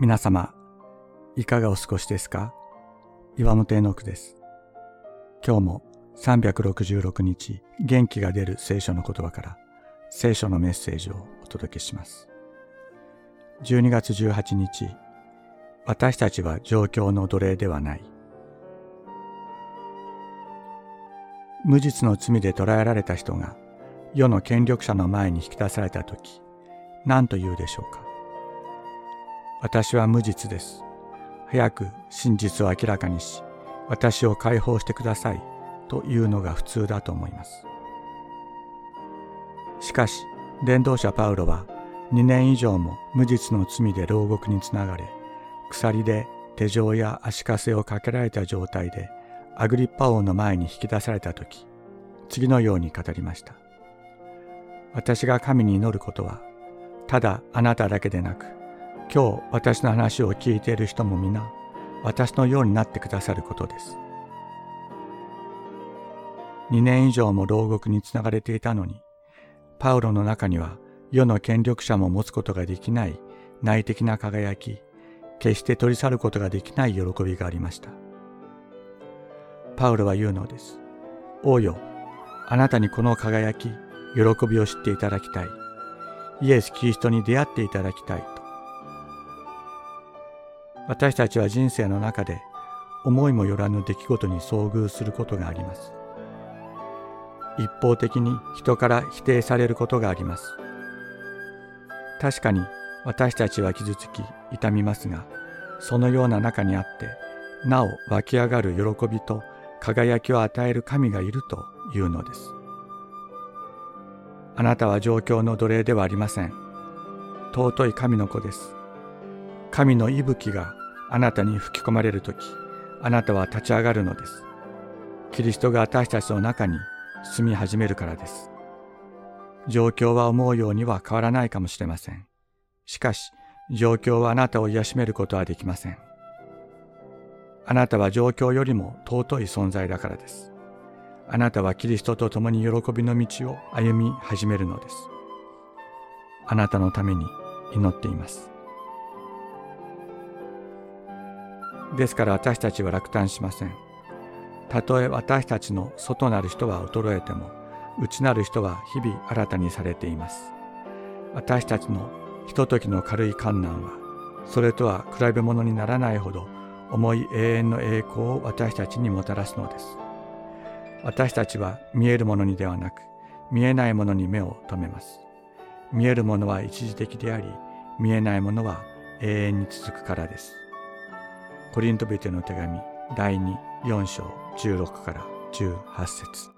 皆様、いかがお過ごしですか？岩本絵の句です。今日も366日元気が出る聖書の言葉から聖書のメッセージをお届けします。12月18日、私たちは状況の奴隷ではない。無実の罪で捕らえられた人が世の権力者の前に引き出された時、何と言うでしょうか？私は無実です。早く真実を明らかにし、私を解放してくださいというのが普通だと思います。しかし、伝道者パウロは2年以上も無実の罪で牢獄につながれ、鎖で手錠や足かせをかけられた状態でアグリッパ王の前に引き出された時、次のように語りました。私が神に祈ることは、ただあなただけでなく、今日私の話を聞いている人も皆、私のようになってくださることです。2年以上も牢獄につながれていたのに、パウロの中には世の権力者も持つことができない内的な輝き、決して取り去ることができない喜びがありました。パウロは言うのです。王よ、あなたにこの輝き、喜びを知っていただきたい。イエス・キリストに出会っていただきたいと。私たちは人生の中で思いもよらぬ出来事に遭遇することがあります。一方的に人から否定されることがあります。確かに私たちは傷つき痛みますが、そのような中にあって、なお湧き上がる喜びと輝きを与える神がいるというのです。あなたは状況の奴隷ではありません。尊い神の子です。神の息吹があなたに吹き込まれるとき、あなたは立ち上がるのです。キリストが私たちの中に住み始めるからです。状況は思うようには変わらないかもしれません。しかし、状況はあなたを癒しめることはできません。あなたは状況よりも尊い存在だからです。あなたはキリストと共に喜びの道を歩み始めるのです。あなたのために祈っています。ですから私たちは落胆しません。たとえ私たちの外なる人は衰えても、内なる人は日々新たにされています。私たちのひとときの軽い観難は、それとは比べ物にならないほど重い永遠の栄光を私たちにもたらすのです。私たちは見えるものにではなく見えないものに目を留めます。見えるものは一時的であり見えないものは永遠に続くからです。コリントビテの手紙第2、4章16から18節。